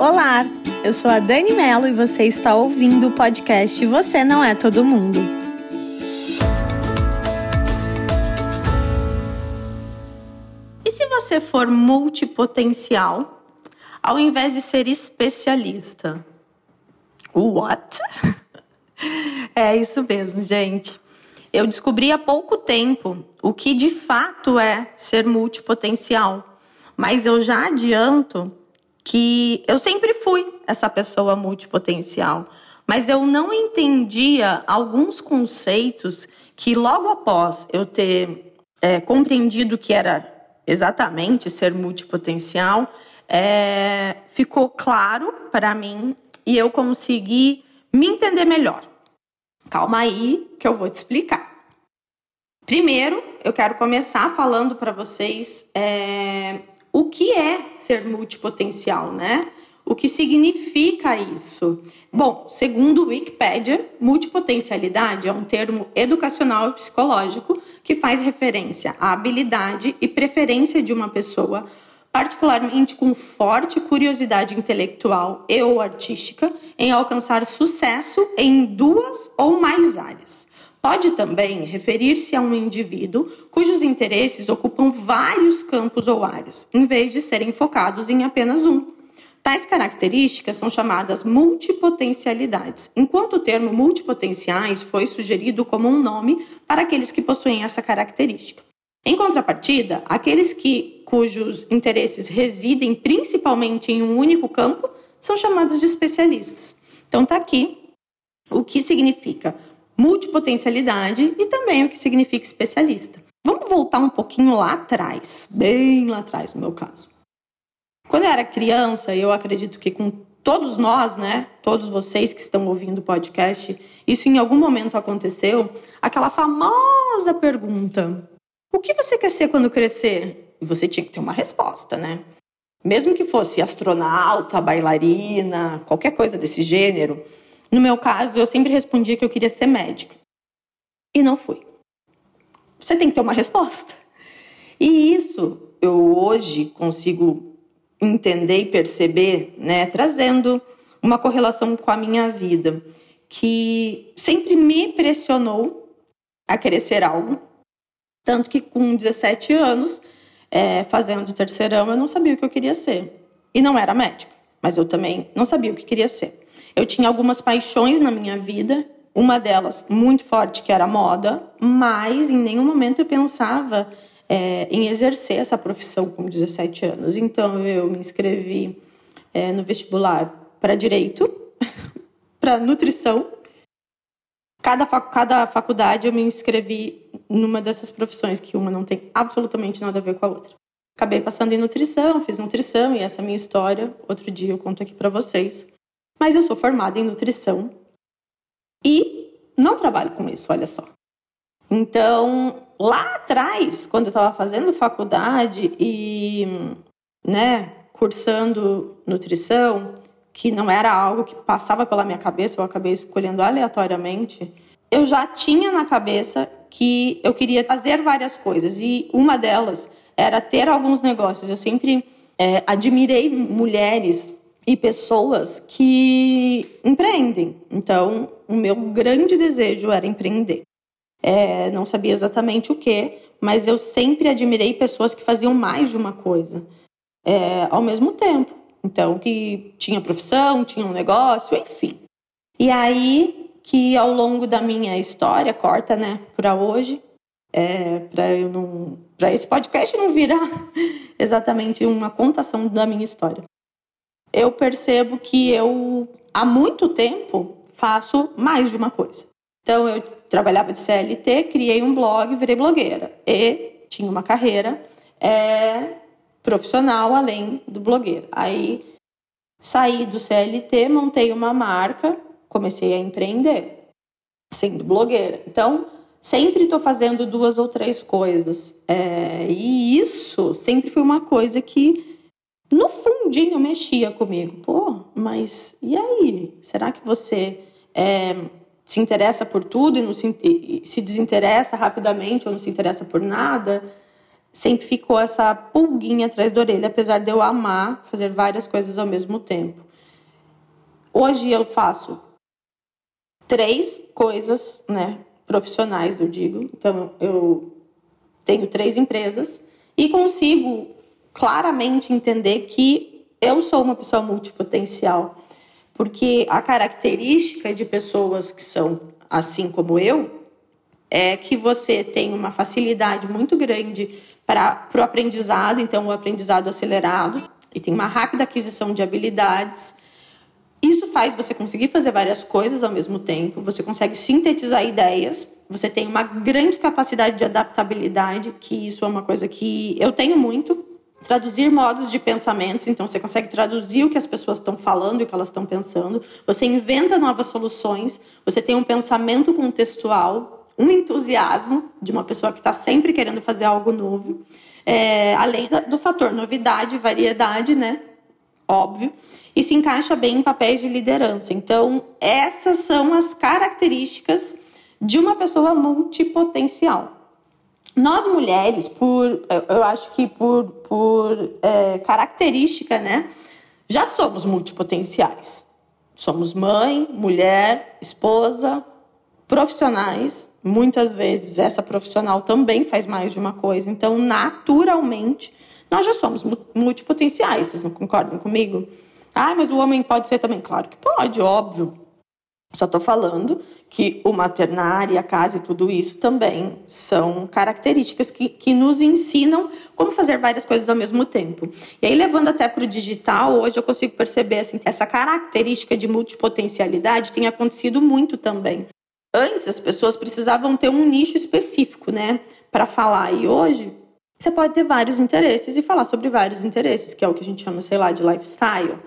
Olá, eu sou a Dani Mello e você está ouvindo o podcast Você Não É Todo Mundo. E se você for multipotencial, ao invés de ser especialista? What? É isso mesmo, gente. Eu descobri há pouco tempo o que de fato é ser multipotencial, mas eu já adianto que eu sempre fui essa pessoa multipotencial, mas eu não entendia alguns conceitos que logo após eu ter é, compreendido que era exatamente ser multipotencial, é, ficou claro para mim e eu consegui me entender melhor. Calma aí que eu vou te explicar. Primeiro, eu quero começar falando para vocês é, o que é ser multipotencial, né? O que significa isso? Bom, segundo o Wikipedia, multipotencialidade é um termo educacional e psicológico que faz referência à habilidade e preferência de uma pessoa, particularmente com forte curiosidade intelectual e ou artística, em alcançar sucesso em duas ou mais áreas. Pode também referir-se a um indivíduo cujos interesses ocupam vários campos ou áreas, em vez de serem focados em apenas um. Tais características são chamadas multipotencialidades, enquanto o termo multipotenciais foi sugerido como um nome para aqueles que possuem essa característica. Em contrapartida, aqueles que, cujos interesses residem principalmente em um único campo são chamados de especialistas. Então, está aqui o que significa multipotencialidade e também o que significa especialista. Vamos voltar um pouquinho lá atrás, bem lá atrás no meu caso. Quando eu era criança, eu acredito que com todos nós, né, todos vocês que estão ouvindo o podcast, isso em algum momento aconteceu, aquela famosa pergunta: o que você quer ser quando crescer? E você tinha que ter uma resposta, né? Mesmo que fosse astronauta, bailarina, qualquer coisa desse gênero, no meu caso, eu sempre respondia que eu queria ser médica. E não fui. Você tem que ter uma resposta. E isso eu hoje consigo entender e perceber, né, trazendo uma correlação com a minha vida, que sempre me pressionou a querer ser algo. Tanto que com 17 anos, é, fazendo o terceirão, eu não sabia o que eu queria ser. E não era médica, mas eu também não sabia o que queria ser. Eu tinha algumas paixões na minha vida, uma delas muito forte, que era moda, mas em nenhum momento eu pensava é, em exercer essa profissão com 17 anos. Então eu me inscrevi é, no vestibular para direito, para nutrição. Cada, cada faculdade eu me inscrevi numa dessas profissões, que uma não tem absolutamente nada a ver com a outra. Acabei passando em nutrição, fiz nutrição e essa é minha história. Outro dia eu conto aqui para vocês. Mas eu sou formada em nutrição e não trabalho com isso, olha só. Então, lá atrás, quando eu estava fazendo faculdade e, né, cursando nutrição, que não era algo que passava pela minha cabeça, eu acabei escolhendo aleatoriamente, eu já tinha na cabeça que eu queria fazer várias coisas e uma delas era ter alguns negócios. Eu sempre é, admirei mulheres e pessoas que empreendem. Então, o meu grande desejo era empreender. É, não sabia exatamente o que, mas eu sempre admirei pessoas que faziam mais de uma coisa é, ao mesmo tempo. Então, que tinha profissão, tinha um negócio, enfim. E aí que ao longo da minha história, corta, né, para hoje, é, para eu não, para esse podcast não virar exatamente uma contação da minha história eu percebo que eu, há muito tempo, faço mais de uma coisa. Então, eu trabalhava de CLT, criei um blog, virei blogueira. E tinha uma carreira é, profissional além do blogueiro. Aí, saí do CLT, montei uma marca, comecei a empreender, sendo blogueira. Então, sempre estou fazendo duas ou três coisas. É, e isso sempre foi uma coisa que no fundinho mexia comigo. Pô, mas e aí? Será que você é, se interessa por tudo e não se, e se desinteressa rapidamente ou não se interessa por nada? Sempre ficou essa pulguinha atrás da orelha, apesar de eu amar fazer várias coisas ao mesmo tempo. hoje eu faço três coisas, né, profissionais, eu digo. Então, eu tenho três empresas e consigo claramente entender que eu sou uma pessoa multipotencial, porque a característica de pessoas que são assim como eu é que você tem uma facilidade muito grande para o aprendizado, então o aprendizado acelerado, e tem uma rápida aquisição de habilidades. Isso faz você conseguir fazer várias coisas ao mesmo tempo, você consegue sintetizar ideias, você tem uma grande capacidade de adaptabilidade, que isso é uma coisa que eu tenho muito. Traduzir modos de pensamentos, então você consegue traduzir o que as pessoas estão falando e o que elas estão pensando. Você inventa novas soluções, você tem um pensamento contextual, um entusiasmo de uma pessoa que está sempre querendo fazer algo novo. É, além do fator novidade, variedade, né? Óbvio. E se encaixa bem em papéis de liderança. Então, essas são as características de uma pessoa multipotencial. Nós mulheres, por eu acho que por, por é, característica, né, já somos multipotenciais. Somos mãe, mulher, esposa, profissionais. Muitas vezes essa profissional também faz mais de uma coisa. Então, naturalmente, nós já somos multipotenciais. Vocês não concordam comigo? Ah, mas o homem pode ser também? Claro que pode, óbvio. Só estou falando que o maternar e a casa e tudo isso também são características que, que nos ensinam como fazer várias coisas ao mesmo tempo. E aí, levando até para o digital, hoje eu consigo perceber assim, essa característica de multipotencialidade tem acontecido muito também. Antes, as pessoas precisavam ter um nicho específico, né, para falar. E hoje, você pode ter vários interesses e falar sobre vários interesses, que é o que a gente chama, sei lá, de lifestyle.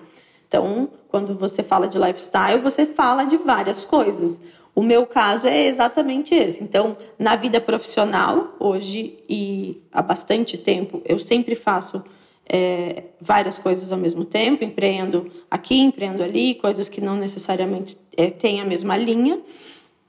Então, quando você fala de lifestyle, você fala de várias coisas. O meu caso é exatamente esse. Então, na vida profissional, hoje e há bastante tempo, eu sempre faço é, várias coisas ao mesmo tempo, empreendo aqui, empreendo ali, coisas que não necessariamente é, têm a mesma linha.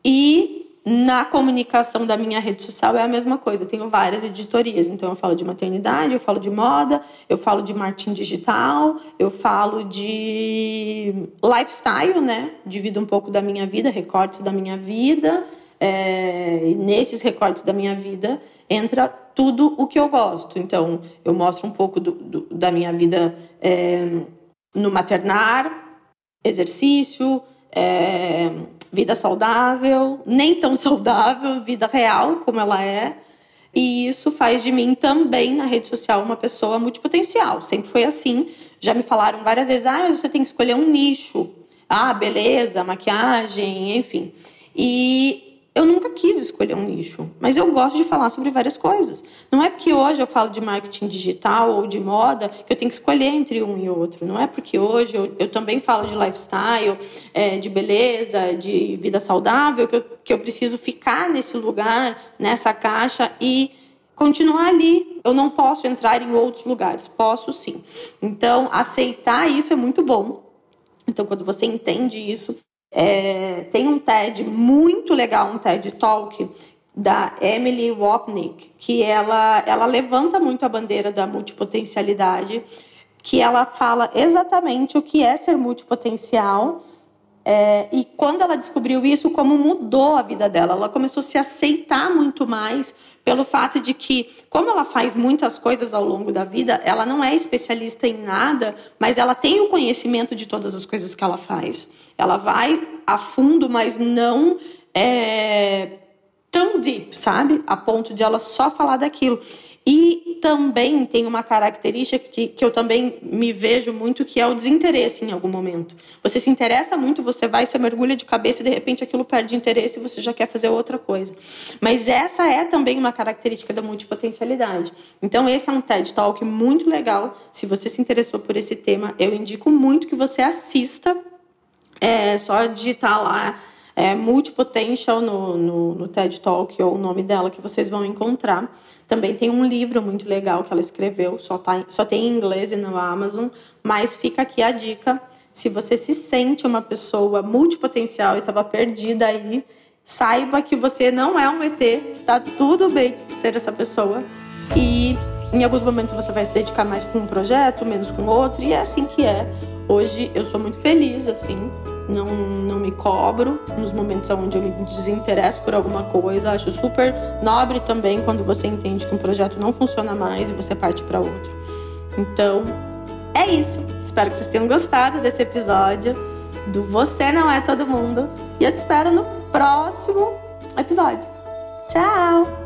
E na comunicação da minha rede social é a mesma coisa. Eu tenho várias editorias, então eu falo de maternidade, eu falo de moda, eu falo de marketing digital, eu falo de lifestyle, né? Divido um pouco da minha vida, recortes da minha vida. É, e nesses recortes da minha vida entra tudo o que eu gosto. Então, eu mostro um pouco do, do, da minha vida é, no maternar, exercício, é, vida saudável, nem tão saudável, vida real como ela é. E isso faz de mim também na rede social uma pessoa multipotencial. Sempre foi assim. Já me falaram várias vezes: ah, mas você tem que escolher um nicho. Ah, beleza, maquiagem, enfim. E eu nunca quis escolher um nicho, mas eu gosto de falar sobre várias coisas. Não é porque hoje eu falo de marketing digital ou de moda que eu tenho que escolher entre um e outro. Não é porque hoje eu, eu também falo de lifestyle, é, de beleza, de vida saudável, que eu, que eu preciso ficar nesse lugar, nessa caixa e continuar ali. Eu não posso entrar em outros lugares. Posso sim. Então, aceitar isso é muito bom. Então, quando você entende isso, é, tem um TED muito legal, um TED Talk da Emily Wapnick, que ela, ela levanta muito a bandeira da multipotencialidade, que ela fala exatamente o que é ser multipotencial é, e quando ela descobriu isso, como mudou a vida dela. Ela começou a se aceitar muito mais pelo fato de que, como ela faz muitas coisas ao longo da vida, ela não é especialista em nada, mas ela tem o conhecimento de todas as coisas que ela faz. Ela vai a fundo, mas não é, tão deep, sabe? A ponto de ela só falar daquilo. E também tem uma característica que, que eu também me vejo muito, que é o desinteresse em algum momento. Você se interessa muito, você vai, você mergulha de cabeça e de repente aquilo perde interesse e você já quer fazer outra coisa. Mas essa é também uma característica da multipotencialidade. Então esse é um TED Talk muito legal. Se você se interessou por esse tema, eu indico muito que você assista. É só digitar lá é, Multipotential no, no, no TED Talk ou o nome dela que vocês vão encontrar. Também tem um livro muito legal que ela escreveu, só, tá, só tem em inglês e no Amazon, mas fica aqui a dica. Se você se sente uma pessoa multipotencial e estava perdida aí, saiba que você não é um ET, tá tudo bem ser essa pessoa. E em alguns momentos você vai se dedicar mais com um projeto, menos com outro, e é assim que é. Hoje eu sou muito feliz, assim, não, não me cobro nos momentos onde eu me desinteresso por alguma coisa. Acho super nobre também quando você entende que um projeto não funciona mais e você parte para outro. Então, é isso. Espero que vocês tenham gostado desse episódio do Você Não É Todo Mundo. E eu te espero no próximo episódio. Tchau!